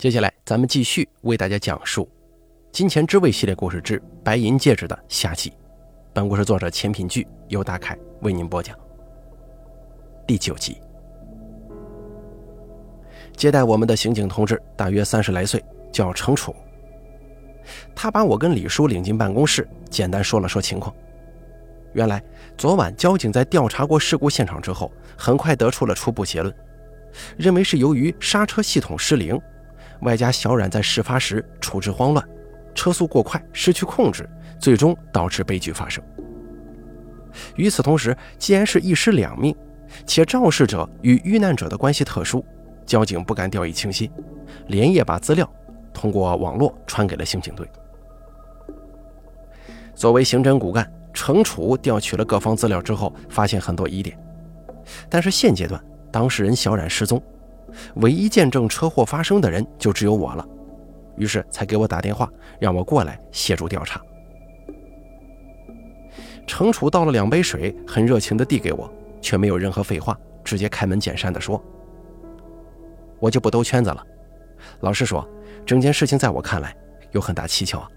接下来，咱们继续为大家讲述《金钱之味》系列故事之《白银戒指》的下集。本故事作者钱品聚由大凯为您播讲。第九集，接待我们的刑警同志大约三十来岁，叫程楚。他把我跟李叔领进办公室，简单说了说情况。原来，昨晚交警在调查过事故现场之后，很快得出了初步结论，认为是由于刹车系统失灵。外加小冉在事发时处置慌乱，车速过快，失去控制，最终导致悲剧发生。与此同时，既然是一尸两命，且肇事者与遇难者的关系特殊，交警不敢掉以轻心，连夜把资料通过网络传给了刑警队。作为刑侦骨干，程楚调取了各方资料之后，发现很多疑点，但是现阶段当事人小冉失踪。唯一见证车祸发生的人就只有我了，于是才给我打电话，让我过来协助调查。程楚倒了两杯水，很热情地递给我，却没有任何废话，直接开门见山地说：“我就不兜圈子了。老实说，整件事情在我看来有很大蹊跷啊。”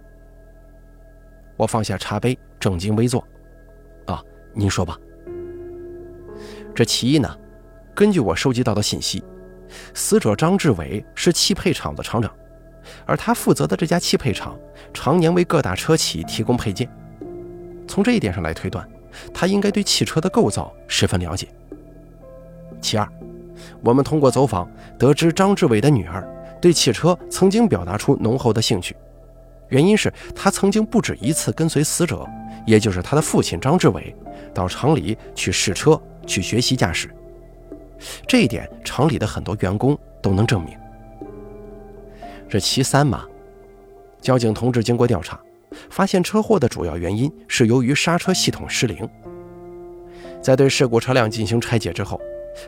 我放下茶杯，正襟危坐。“啊，您说吧。”这其一呢，根据我收集到的信息。死者张志伟是汽配厂的厂长，而他负责的这家汽配厂常年为各大车企提供配件。从这一点上来推断，他应该对汽车的构造十分了解。其二，我们通过走访得知，张志伟的女儿对汽车曾经表达出浓厚的兴趣，原因是她曾经不止一次跟随死者，也就是他的父亲张志伟，到厂里去试车、去学习驾驶。这一点，厂里的很多员工都能证明。这其三嘛，交警同志经过调查，发现车祸的主要原因是由于刹车系统失灵。在对事故车辆进行拆解之后，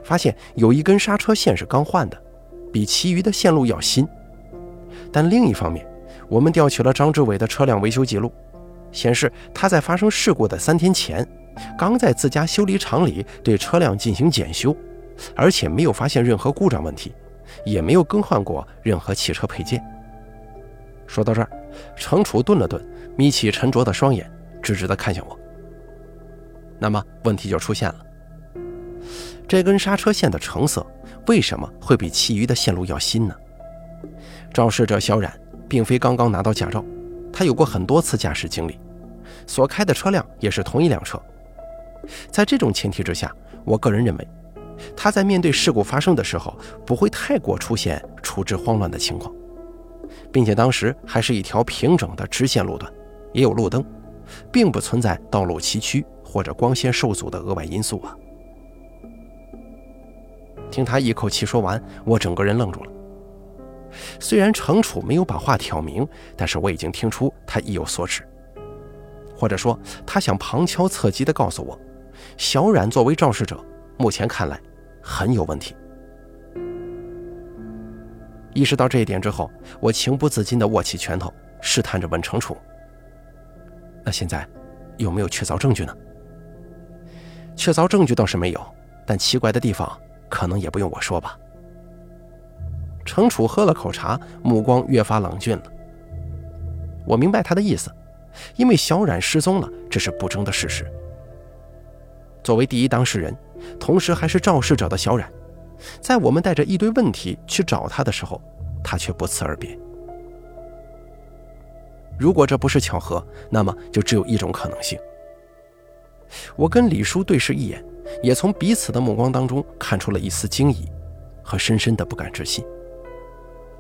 发现有一根刹车线是刚换的，比其余的线路要新。但另一方面，我们调取了张志伟的车辆维修记录，显示他在发生事故的三天前，刚在自家修理厂里对车辆进行检修。而且没有发现任何故障问题，也没有更换过任何汽车配件。说到这儿，程楚顿了顿，眯起沉着的双眼，直直地看向我。那么问题就出现了：这根刹车线的成色为什么会比其余的线路要新呢？肇事者小冉并非刚刚拿到驾照，他有过很多次驾驶经历，所开的车辆也是同一辆车。在这种前提之下，我个人认为。他在面对事故发生的时候，不会太过出现处置慌乱的情况，并且当时还是一条平整的直线路段，也有路灯，并不存在道路崎岖或者光线受阻的额外因素啊。听他一口气说完，我整个人愣住了。虽然程楚没有把话挑明，但是我已经听出他意有所指，或者说他想旁敲侧击地告诉我，小冉作为肇事者。目前看来很有问题。意识到这一点之后，我情不自禁地握起拳头，试探着问程楚：“那现在有没有确凿证据呢？”确凿证据倒是没有，但奇怪的地方可能也不用我说吧。程楚喝了口茶，目光越发冷峻了。我明白他的意思，因为小冉失踪了，这是不争的事实。作为第一当事人。同时还是肇事者的小冉，在我们带着一堆问题去找他的时候，他却不辞而别。如果这不是巧合，那么就只有一种可能性。我跟李叔对视一眼，也从彼此的目光当中看出了一丝惊疑和深深的不敢置信。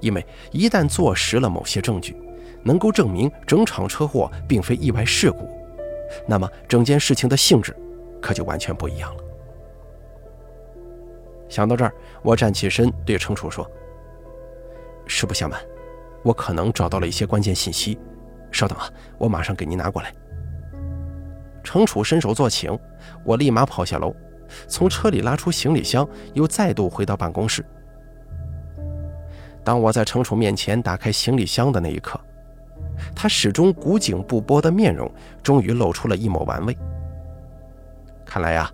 因为一旦坐实了某些证据，能够证明整场车祸并非意外事故，那么整件事情的性质可就完全不一样了。想到这儿，我站起身对程楚说：“实不相瞒，我可能找到了一些关键信息。稍等啊，我马上给您拿过来。”程楚伸手做请，我立马跑下楼，从车里拉出行李箱，又再度回到办公室。当我在程楚面前打开行李箱的那一刻，他始终古井不波的面容终于露出了一抹玩味。看来呀，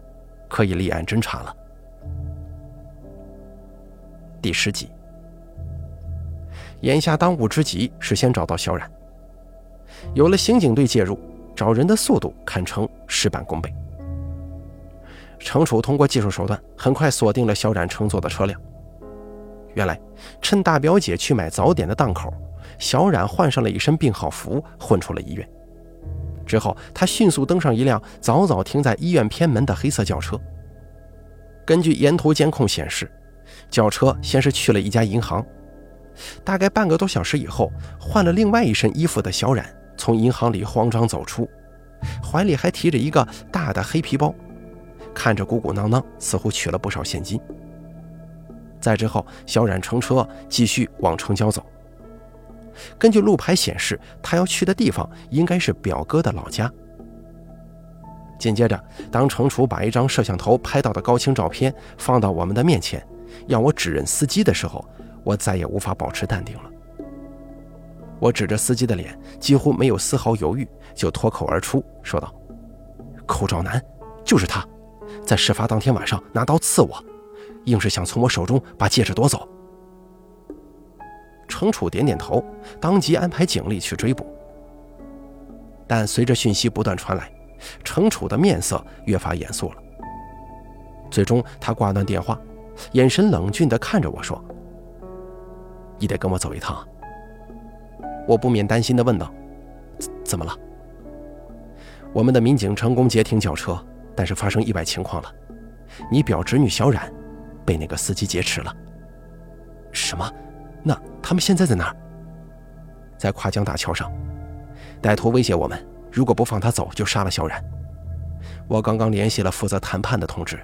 可以立案侦查了。第十集，眼下当务之急是先找到小冉。有了刑警队介入，找人的速度堪称事半功倍。程楚通过技术手段，很快锁定了小冉乘坐的车辆。原来，趁大表姐去买早点的档口，小冉换上了一身病号服，混出了医院。之后，他迅速登上一辆早早停在医院偏门的黑色轿车。根据沿途监控显示，轿车先是去了一家银行。大概半个多小时以后，换了另外一身衣服的小冉从银行里慌张走出，怀里还提着一个大的黑皮包，看着鼓鼓囊囊，似乎取了不少现金。再之后，小冉乘车继续往城郊走。根据路牌显示，他要去的地方应该是表哥的老家。紧接着，当程楚把一张摄像头拍到的高清照片放到我们的面前，要我指认司机的时候，我再也无法保持淡定了。我指着司机的脸，几乎没有丝毫犹豫，就脱口而出说道：“口罩男，就是他，在事发当天晚上拿刀刺我。”硬是想从我手中把戒指夺走。程楚点点头，当即安排警力去追捕。但随着讯息不断传来，程楚的面色越发严肃了。最终，他挂断电话，眼神冷峻地看着我说：“你得跟我走一趟。”我不免担心地问道：“怎么了？”我们的民警成功截停轿车，但是发生意外情况了。你表侄女小冉。被那个司机劫持了。什么？那他们现在在哪儿？在跨江大桥上。歹徒威胁我们，如果不放他走，就杀了小冉。我刚刚联系了负责谈判的同志，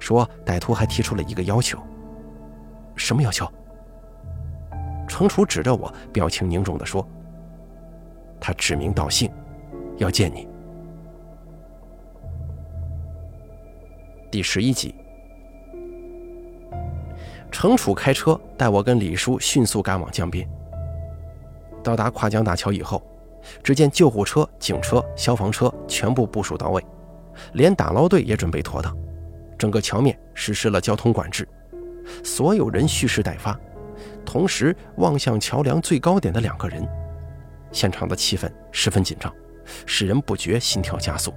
说歹徒还提出了一个要求。什么要求？程楚指着我，表情凝重地说：“他指名道姓，要见你。”第十一集。程楚开车带我跟李叔迅速赶往江边。到达跨江大桥以后，只见救护车、警车、消防车全部部署到位，连打捞队也准备妥当，整个桥面实施了交通管制，所有人蓄势待发，同时望向桥梁最高点的两个人。现场的气氛十分紧张，使人不觉心跳加速。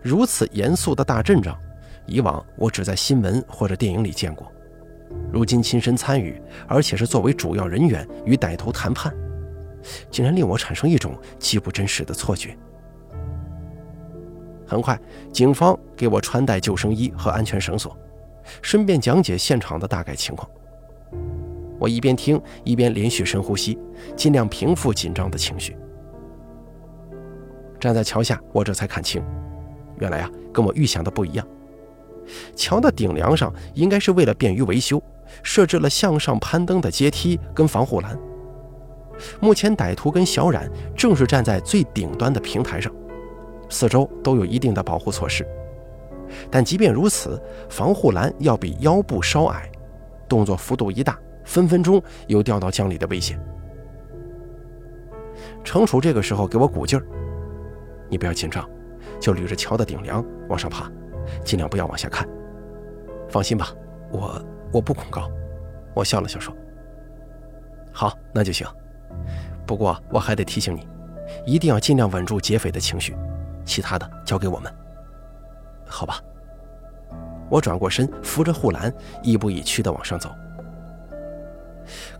如此严肃的大阵仗。以往我只在新闻或者电影里见过，如今亲身参与，而且是作为主要人员与歹徒谈判，竟然令我产生一种极不真实的错觉。很快，警方给我穿戴救生衣和安全绳索，顺便讲解现场的大概情况。我一边听一边连续深呼吸，尽量平复紧张的情绪。站在桥下，我这才看清，原来啊，跟我预想的不一样。桥的顶梁上应该是为了便于维修，设置了向上攀登的阶梯跟防护栏。目前歹徒跟小冉正是站在最顶端的平台上，四周都有一定的保护措施。但即便如此，防护栏要比腰部稍矮，动作幅度一大，分分钟有掉到江里的危险。程楚这个时候给我鼓劲儿：“你不要紧张，就捋着桥的顶梁往上爬。”尽量不要往下看。放心吧，我我不恐高。我笑了笑说：“好，那就行。不过我还得提醒你，一定要尽量稳住劫匪的情绪，其他的交给我们。好吧。”我转过身，扶着护栏，亦步亦趋地往上走。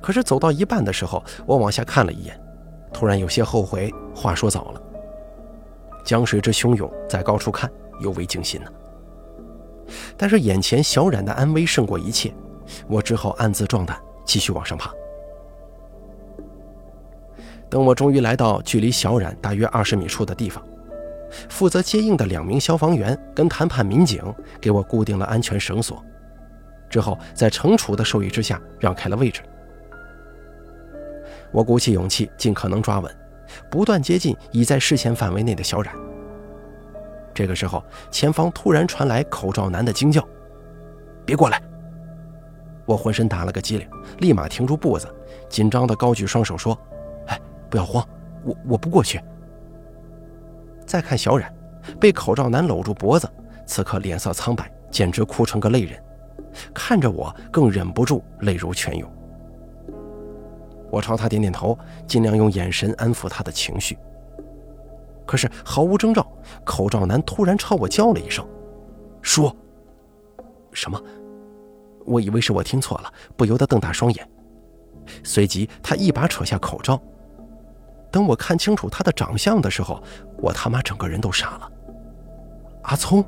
可是走到一半的时候，我往下看了一眼，突然有些后悔，话说早了。江水之汹涌，在高处看尤为惊心呢。但是眼前小冉的安危胜过一切，我只好暗自壮胆，继续往上爬。等我终于来到距离小冉大约二十米处的地方，负责接应的两名消防员跟谈判民警给我固定了安全绳索，之后在程楚的授意之下让开了位置。我鼓起勇气，尽可能抓稳，不断接近已在视线范围内的小冉。这个时候，前方突然传来口罩男的惊叫：“别过来！”我浑身打了个激灵，立马停住步子，紧张地高举双手说：“哎，不要慌，我我不过去。”再看小冉，被口罩男搂住脖子，此刻脸色苍白，简直哭成个泪人，看着我更忍不住泪如泉涌。我朝他点点头，尽量用眼神安抚他的情绪。可是毫无征兆，口罩男突然朝我叫了一声：“说什么？”我以为是我听错了，不由得瞪大双眼。随即，他一把扯下口罩。等我看清楚他的长相的时候，我他妈整个人都傻了。阿聪！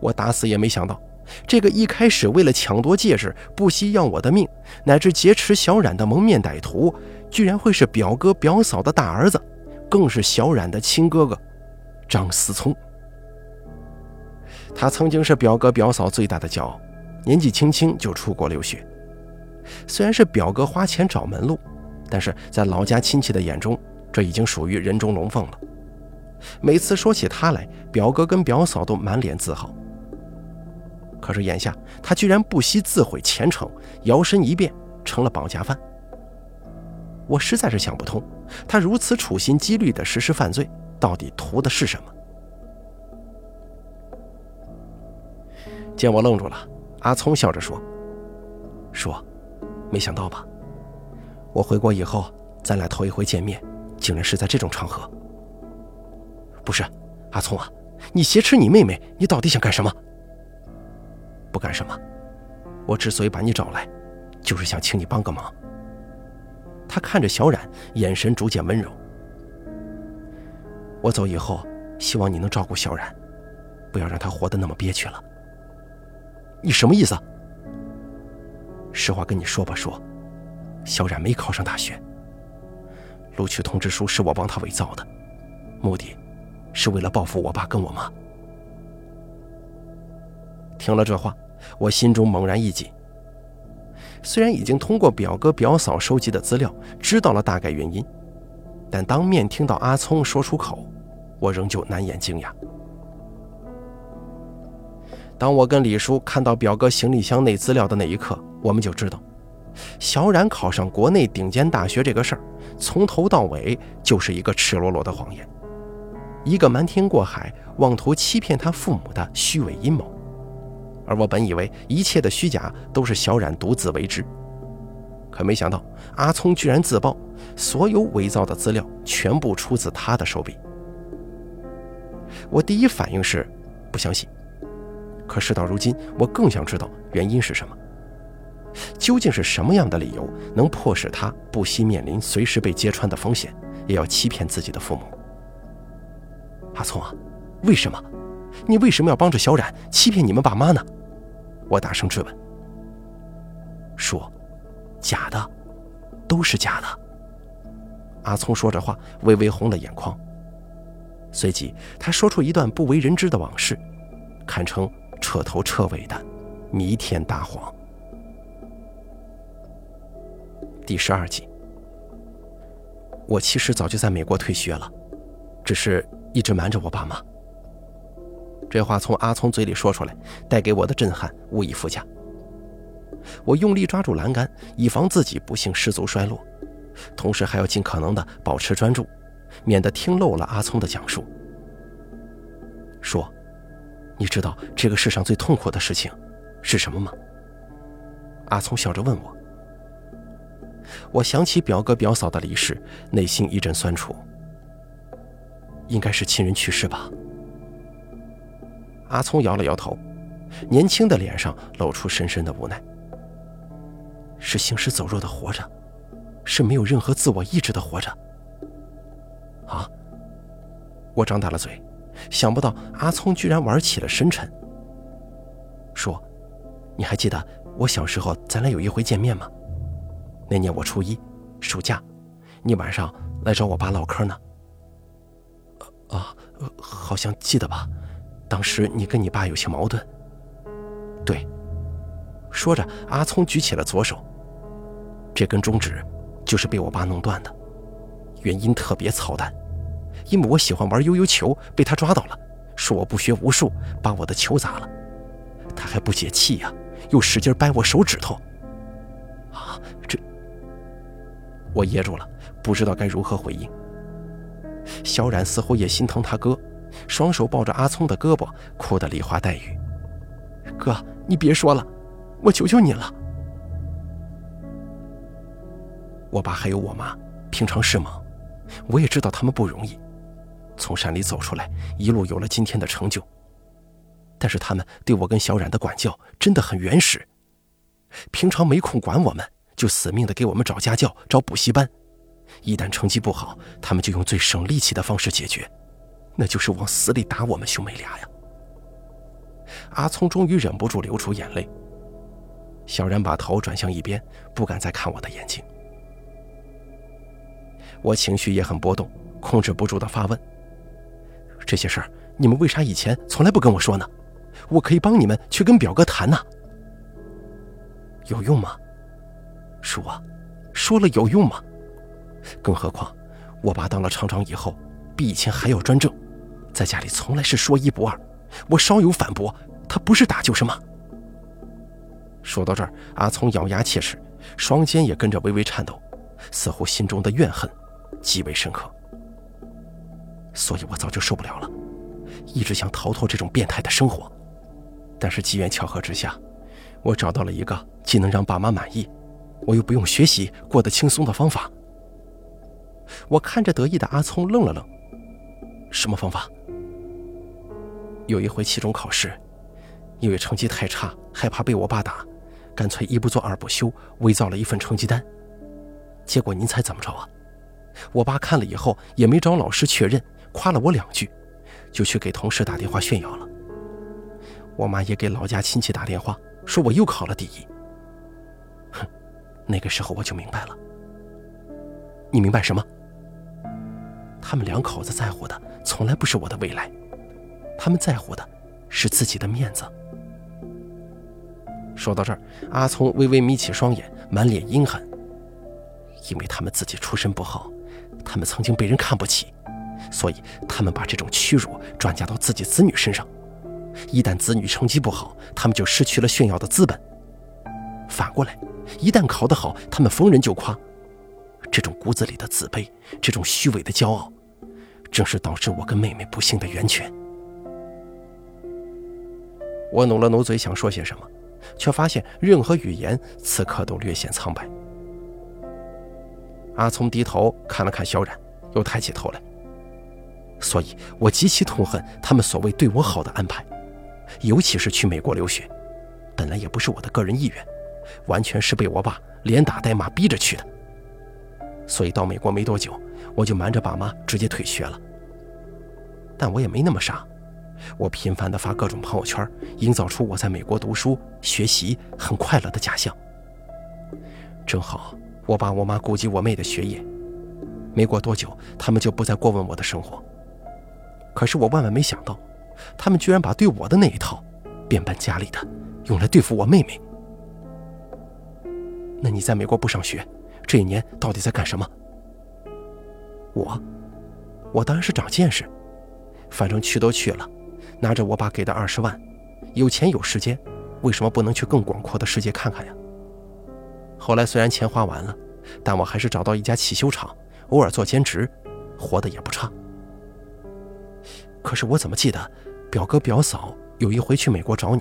我打死也没想到，这个一开始为了抢夺戒指不惜要我的命，乃至劫持小冉的蒙面歹徒，居然会是表哥表嫂的大儿子，更是小冉的亲哥哥张思聪。他曾经是表哥表嫂最大的骄傲，年纪轻轻就出国留学。虽然是表哥花钱找门路，但是在老家亲戚的眼中，这已经属于人中龙凤了。每次说起他来，表哥跟表嫂都满脸自豪。可是眼下，他居然不惜自毁前程，摇身一变成了绑架犯。我实在是想不通，他如此处心积虑地实施犯罪，到底图的是什么？见我愣住了，阿聪笑着说：“说，没想到吧？我回国以后，咱俩头一回见面，竟然是在这种场合。不是，阿聪啊，你挟持你妹妹，你到底想干什么？不干什么，我之所以把你找来，就是想请你帮个忙。”他看着小冉，眼神逐渐温柔。我走以后，希望你能照顾小冉，不要让她活得那么憋屈了。你什么意思？实话跟你说吧，说，小冉没考上大学，录取通知书是我帮他伪造的，目的是为了报复我爸跟我妈。听了这话，我心中猛然一紧。虽然已经通过表哥表嫂收集的资料知道了大概原因，但当面听到阿聪说出口，我仍旧难掩惊讶。当我跟李叔看到表哥行李箱内资料的那一刻，我们就知道，小冉考上国内顶尖大学这个事儿，从头到尾就是一个赤裸裸的谎言，一个瞒天过海、妄图欺骗他父母的虚伪阴谋。而我本以为一切的虚假都是小冉独自为之，可没想到阿聪居然自曝，所有伪造的资料全部出自他的手笔。我第一反应是不相信。可事到如今，我更想知道原因是什么。究竟是什么样的理由能迫使他不惜面临随时被揭穿的风险，也要欺骗自己的父母？阿聪啊，为什么？你为什么要帮着小冉欺骗你们爸妈呢？我大声质问。说，假的，都是假的。阿聪说着话，微微红了眼眶。随即，他说出一段不为人知的往事，堪称……彻头彻尾的弥天大谎。第十二集，我其实早就在美国退学了，只是一直瞒着我爸妈。这话从阿聪嘴里说出来，带给我的震撼无以复加。我用力抓住栏杆，以防自己不幸失足摔落，同时还要尽可能的保持专注，免得听漏了阿聪的讲述。说。你知道这个世上最痛苦的事情是什么吗？阿聪笑着问我。我想起表哥表嫂的离世，内心一阵酸楚。应该是亲人去世吧。阿聪摇了摇头，年轻的脸上露出深深的无奈。是行尸走肉的活着，是没有任何自我意志的活着。啊！我张大了嘴。想不到阿聪居然玩起了深沉，说：“你还记得我小时候咱俩有一回见面吗？那年我初一，暑假，你晚上来找我爸唠嗑呢。啊，好像记得吧？当时你跟你爸有些矛盾。对，说着，阿聪举起了左手，这根中指就是被我爸弄断的，原因特别操蛋。”因为我喜欢玩悠悠球，被他抓到了，说我不学无术，把我的球砸了。他还不解气呀，又使劲掰我手指头。我噎住了，不知道该如何回应。小冉似乎也心疼他哥，双手抱着阿聪的胳膊，哭得梨花带雨。哥，你别说了，我求求你了。我爸还有我妈，平常事忙，我也知道他们不容易，从山里走出来，一路有了今天的成就。但是他们对我跟小冉的管教真的很原始，平常没空管我们，就死命的给我们找家教、找补习班。一旦成绩不好，他们就用最省力气的方式解决，那就是往死里打我们兄妹俩呀。阿聪终于忍不住流出眼泪。小然把头转向一边，不敢再看我的眼睛。我情绪也很波动，控制不住的发问：“这些事儿，你们为啥以前从来不跟我说呢？我可以帮你们去跟表哥谈呐。有用吗？叔啊，说了有用吗？更何况，我爸当了厂长以后，比以前还要专政，在家里从来是说一不二。我稍有反驳，他不是打就是骂。”说到这儿，阿聪咬牙切齿，双肩也跟着微微颤抖，似乎心中的怨恨极为深刻。所以我早就受不了了，一直想逃脱这种变态的生活。但是机缘巧合之下，我找到了一个既能让爸妈满意，我又不用学习过得轻松的方法。我看着得意的阿聪愣了愣：“什么方法？”有一回期中考试，因为成绩太差，害怕被我爸打。干脆一不做二不休，伪造了一份成绩单。结果您猜怎么着啊？我爸看了以后也没找老师确认，夸了我两句，就去给同事打电话炫耀了。我妈也给老家亲戚打电话，说我又考了第一。那个时候我就明白了。你明白什么？他们两口子在乎的从来不是我的未来，他们在乎的是自己的面子。说到这儿，阿聪微微眯起双眼，满脸阴狠。因为他们自己出身不好，他们曾经被人看不起，所以他们把这种屈辱转嫁到自己子女身上。一旦子女成绩不好，他们就失去了炫耀的资本。反过来，一旦考得好，他们逢人就夸。这种骨子里的自卑，这种虚伪的骄傲，正是导致我跟妹妹不幸的源泉。我努了努嘴，想说些什么。却发现任何语言此刻都略显苍白。阿聪低头看了看小冉，又抬起头来。所以我极其痛恨他们所谓对我好的安排，尤其是去美国留学，本来也不是我的个人意愿，完全是被我爸连打带骂逼着去的。所以到美国没多久，我就瞒着爸妈直接退学了。但我也没那么傻。我频繁地发各种朋友圈，营造出我在美国读书学习很快乐的假象。正好我爸我妈顾及我妹的学业，没过多久，他们就不再过问我的生活。可是我万万没想到，他们居然把对我的那一套变本加厉的用来对付我妹妹。那你在美国不上学，这一年到底在干什么？我，我当然是长见识，反正去都去了。拿着我爸给的二十万，有钱有时间，为什么不能去更广阔的世界看看呀？后来虽然钱花完了，但我还是找到一家汽修厂，偶尔做兼职，活得也不差。可是我怎么记得，表哥表嫂有一回去美国找你，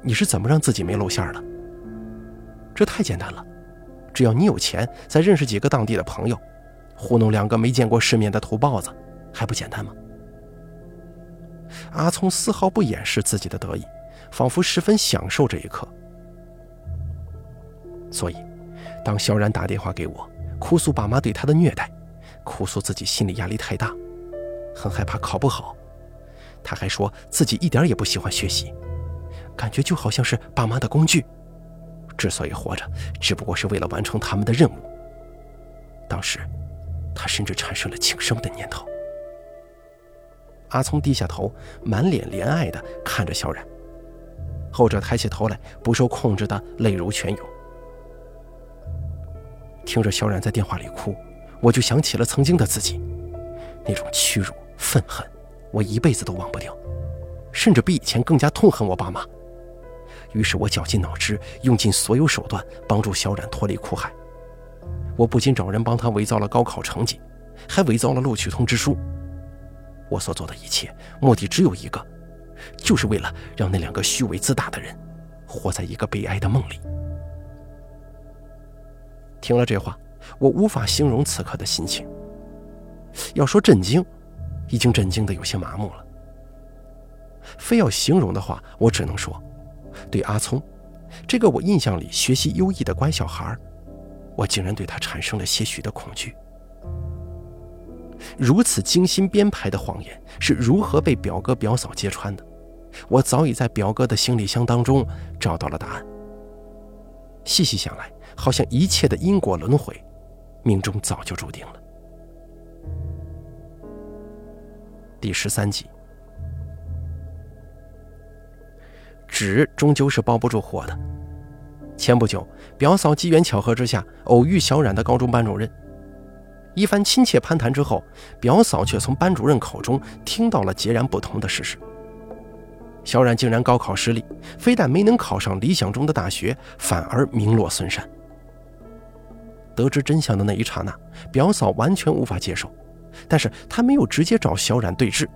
你是怎么让自己没露馅的？这太简单了，只要你有钱，再认识几个当地的朋友，糊弄两个没见过世面的土包子，还不简单吗？阿聪丝毫不掩饰自己的得意，仿佛十分享受这一刻。所以，当萧然打电话给我，哭诉爸妈对他的虐待，哭诉自己心理压力太大，很害怕考不好，他还说自己一点也不喜欢学习，感觉就好像是爸妈的工具，之所以活着，只不过是为了完成他们的任务。当时，他甚至产生了轻生的念头。阿聪低下头，满脸怜爱地看着小冉。后者抬起头来，不受控制的泪如泉涌。听着小冉在电话里哭，我就想起了曾经的自己，那种屈辱、愤恨，我一辈子都忘不掉，甚至比以前更加痛恨我爸妈。于是我绞尽脑汁，用尽所有手段帮助小冉脱离苦海。我不仅找人帮他伪造了高考成绩，还伪造了录取通知书。我所做的一切，目的只有一个，就是为了让那两个虚伪自大的人，活在一个悲哀的梦里。听了这话，我无法形容此刻的心情。要说震惊，已经震惊的有些麻木了。非要形容的话，我只能说，对阿聪，这个我印象里学习优异的乖小孩，我竟然对他产生了些许的恐惧。如此精心编排的谎言是如何被表哥表嫂揭穿的？我早已在表哥的行李箱当中找到了答案。细细想来，好像一切的因果轮回，命中早就注定了。第十三集，纸终究是包不住火的。前不久，表嫂机缘巧合之下偶遇小冉的高中班主任，一番亲切攀谈之后，表嫂却从班主任口中听到了截然不同的事实。小冉竟然高考失利，非但没能考上理想中的大学，反而名落孙山。得知真相的那一刹那，表嫂完全无法接受，但是她没有直接找小冉对质，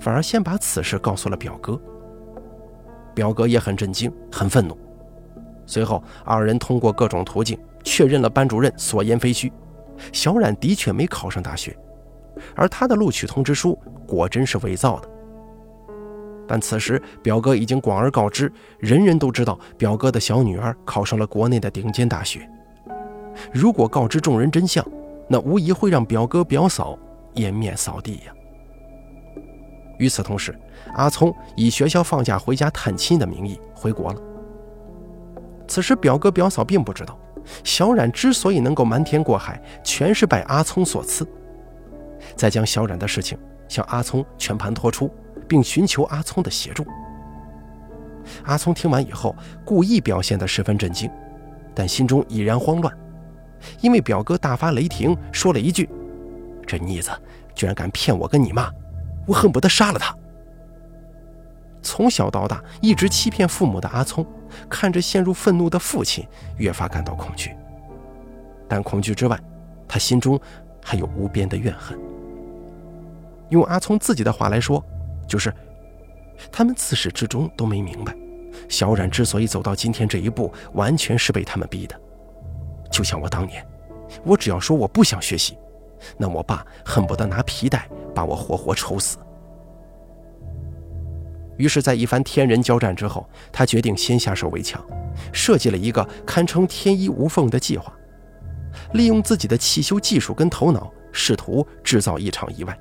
反而先把此事告诉了表哥。表哥也很震惊，很愤怒。随后，二人通过各种途径确认了班主任所言非虚，小冉的确没考上大学，而他的录取通知书果真是伪造的。但此时，表哥已经广而告之，人人都知道表哥的小女儿考上了国内的顶尖大学。如果告知众人真相，那无疑会让表哥表嫂颜面扫地呀。与此同时，阿聪以学校放假回家探亲的名义回国了。此时，表哥表嫂并不知道，小冉之所以能够瞒天过海，全是拜阿聪所赐。再将小冉的事情向阿聪全盘托出。并寻求阿聪的协助。阿聪听完以后，故意表现得十分震惊，但心中已然慌乱，因为表哥大发雷霆，说了一句：“这逆子居然敢骗我跟你妈，我恨不得杀了他。”从小到大一直欺骗父母的阿聪，看着陷入愤怒的父亲，越发感到恐惧。但恐惧之外，他心中还有无边的怨恨。用阿聪自己的话来说。就是，他们自始至终都没明白，小冉之所以走到今天这一步，完全是被他们逼的。就像我当年，我只要说我不想学习，那我爸恨不得拿皮带把我活活抽死。于是，在一番天人交战之后，他决定先下手为强，设计了一个堪称天衣无缝的计划，利用自己的汽修技术跟头脑，试图制造一场意外。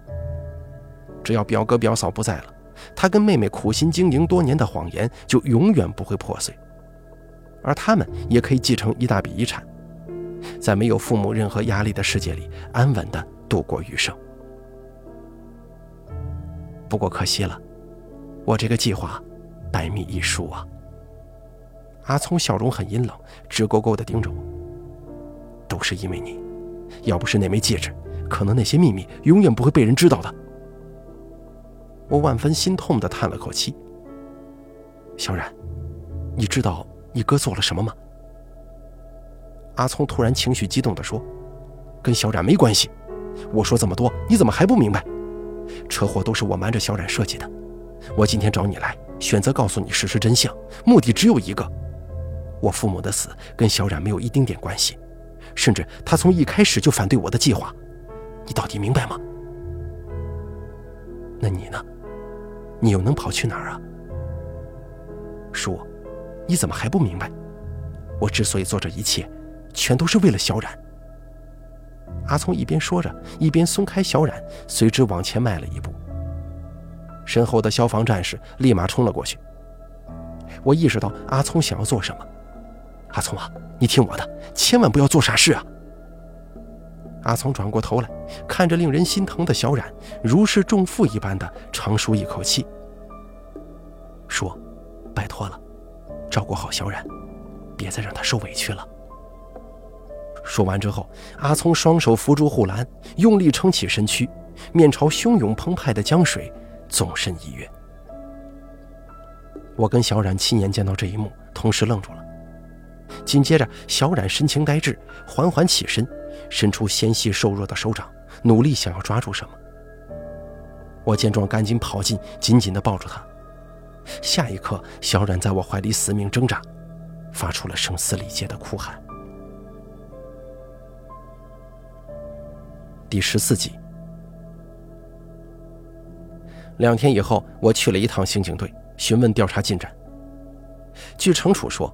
只要表哥表嫂不在了，他跟妹妹苦心经营多年的谎言就永远不会破碎，而他们也可以继承一大笔遗产，在没有父母任何压力的世界里安稳的度过余生。不过可惜了，我这个计划百密一疏啊！阿聪笑容很阴冷，直勾勾地盯着我。都是因为你，要不是那枚戒指，可能那些秘密永远不会被人知道的。我万分心痛地叹了口气。小冉，你知道你哥做了什么吗？阿聪突然情绪激动地说：“跟小冉没关系。我说这么多，你怎么还不明白？车祸都是我瞒着小冉设计的。我今天找你来，选择告诉你事实真相，目的只有一个：我父母的死跟小冉没有一丁点关系，甚至他从一开始就反对我的计划。你到底明白吗？那你呢？”你又能跑去哪儿啊？叔，你怎么还不明白？我之所以做这一切，全都是为了小冉。阿聪一边说着，一边松开小冉，随之往前迈了一步。身后的消防战士立马冲了过去。我意识到阿聪想要做什么。阿聪啊，你听我的，千万不要做傻事啊！阿聪转过头来，看着令人心疼的小冉，如释重负一般的长舒一口气，说：“拜托了，照顾好小冉，别再让她受委屈了。”说完之后，阿聪双手扶住护栏，用力撑起身躯，面朝汹涌澎湃的江水，纵身一跃。我跟小冉亲眼见到这一幕，同时愣住了。紧接着，小冉神情呆滞，缓缓起身。伸出纤细瘦弱的手掌，努力想要抓住什么。我见状，赶紧跑进，紧紧地抱住他。下一刻，小冉在我怀里死命挣扎，发出了声嘶力竭的哭喊。第十四集。两天以后，我去了一趟刑警队，询问调查进展。据程楚说，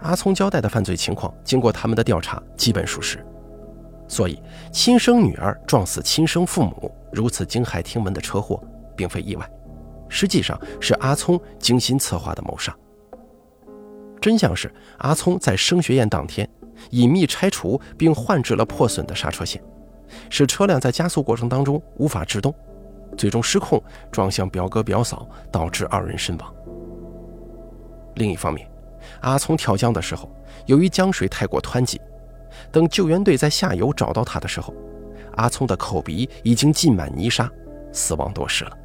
阿聪交代的犯罪情况，经过他们的调查，基本属实。所以，亲生女儿撞死亲生父母，如此惊骇听闻的车祸，并非意外，实际上是阿聪精心策划的谋杀。真相是，阿聪在升学宴当天，隐秘拆除并换置了破损的刹车线，使车辆在加速过程当中无法制动。最终失控撞向表哥表嫂，导致二人身亡。另一方面，阿聪跳江的时候，由于江水太过湍急，等救援队在下游找到他的时候，阿聪的口鼻已经浸满泥沙，死亡多时了。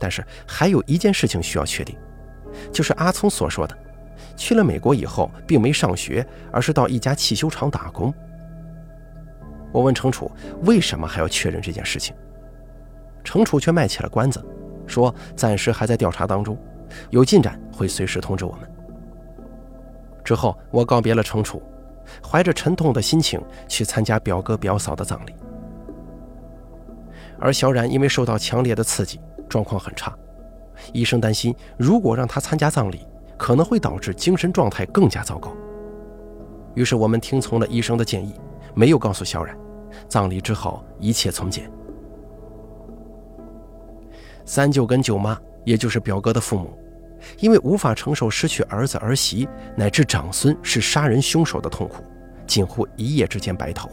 但是还有一件事情需要确定，就是阿聪所说的，去了美国以后并没上学，而是到一家汽修厂打工。我问程楚，为什么还要确认这件事情？程楚却卖起了关子，说暂时还在调查当中，有进展会随时通知我们。之后，我告别了程楚，怀着沉痛的心情去参加表哥表嫂的葬礼。而小冉因为受到强烈的刺激，状况很差，医生担心如果让他参加葬礼，可能会导致精神状态更加糟糕。于是我们听从了医生的建议，没有告诉小冉，葬礼之后一切从简。三舅跟舅妈，也就是表哥的父母，因为无法承受失去儿子儿媳乃至长孙是杀人凶手的痛苦，近乎一夜之间白头。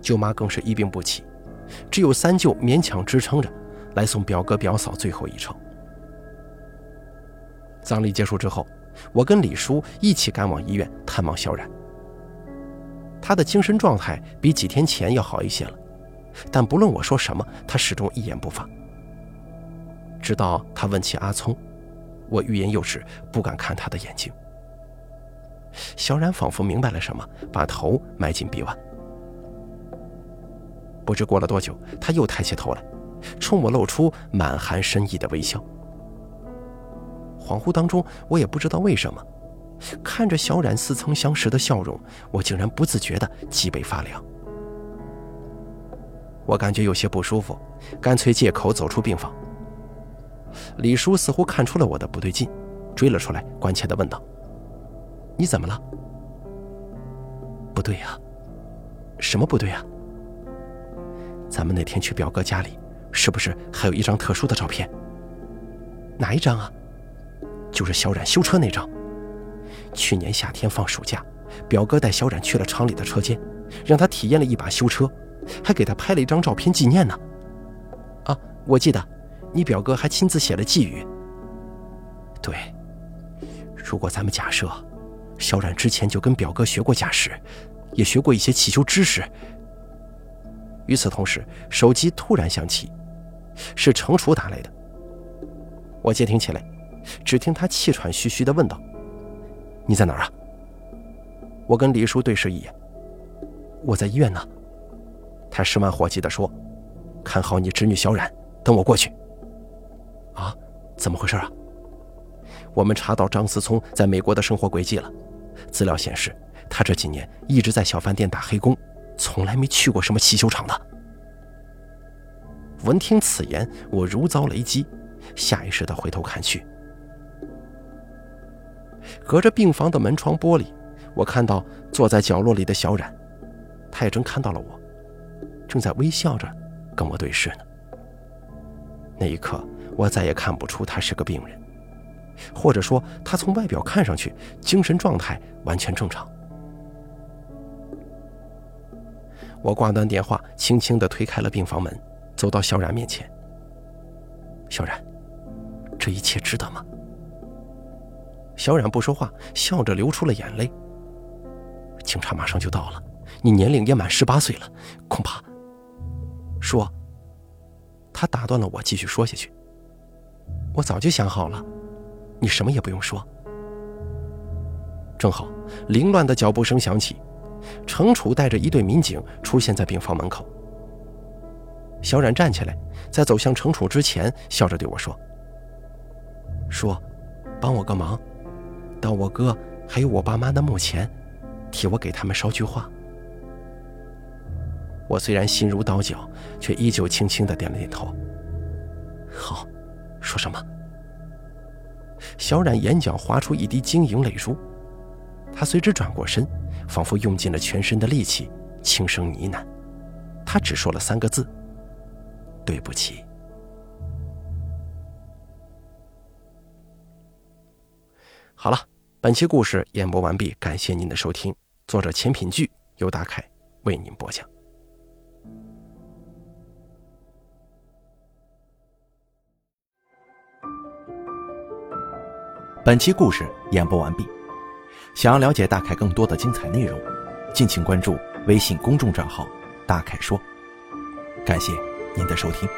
舅妈更是一病不起，只有三舅勉强支撑着，来送表哥表嫂最后一程。葬礼结束之后，我跟李叔一起赶往医院探望小冉。他的精神状态比几天前要好一些了，但不论我说什么，他始终一言不发。直到他问起阿聪，我欲言又止，不敢看他的眼睛。小冉仿佛明白了什么，把头埋进臂弯。不知过了多久，他又抬起头来，冲我露出满含深意的微笑。恍惚当中，我也不知道为什么，看着小冉似曾相识的笑容，我竟然不自觉的脊背发凉。我感觉有些不舒服，干脆借口走出病房。李叔似乎看出了我的不对劲，追了出来，关切地问道：“你怎么了？”“不对呀，什么不对呀？”“咱们那天去表哥家里，是不是还有一张特殊的照片？”“哪一张啊？”“就是小冉修车那张。去年夏天放暑假，表哥带小冉去了厂里的车间，让他体验了一把修车，还给他拍了一张照片纪念呢。”“啊，我记得。”你表哥还亲自写了寄语。对，如果咱们假设，小冉之前就跟表哥学过驾驶，也学过一些汽修知识。与此同时，手机突然响起，是程楚打来的。我接听起来，只听他气喘吁吁地问道：“你在哪儿啊？”我跟李叔对视一眼，我在医院呢。他十万火急地说：“看好你侄女小冉，等我过去。”啊，怎么回事啊？我们查到张思聪在美国的生活轨迹了。资料显示，他这几年一直在小饭店打黑工，从来没去过什么汽修厂的。闻听此言，我如遭雷击，下意识地回头看去。隔着病房的门窗玻璃，我看到坐在角落里的小冉，他也正看到了我，正在微笑着跟我对视呢。那一刻。我再也看不出他是个病人，或者说他从外表看上去精神状态完全正常。我挂断电话，轻轻地推开了病房门，走到小冉面前。小冉，这一切值得吗？小冉不说话，笑着流出了眼泪。警察马上就到了，你年龄也满十八岁了，恐怕……说。他打断了我，继续说下去。我早就想好了，你什么也不用说。正好，凌乱的脚步声响起，程楚带着一队民警出现在病房门口。小冉站起来，在走向程楚之前，笑着对我说：“说，帮我个忙，到我哥还有我爸妈的墓前，替我给他们捎句话。”我虽然心如刀绞，却依旧轻轻的点了点头。好，说什么？小冉眼角滑出一滴晶莹泪珠，她随之转过身，仿佛用尽了全身的力气，轻声呢喃。她只说了三个字：“对不起。”好了，本期故事演播完毕，感谢您的收听。作者：钱品剧，由大凯为您播讲。本期故事演播完毕。想要了解大凯更多的精彩内容，敬请关注微信公众账号“大凯说”。感谢您的收听。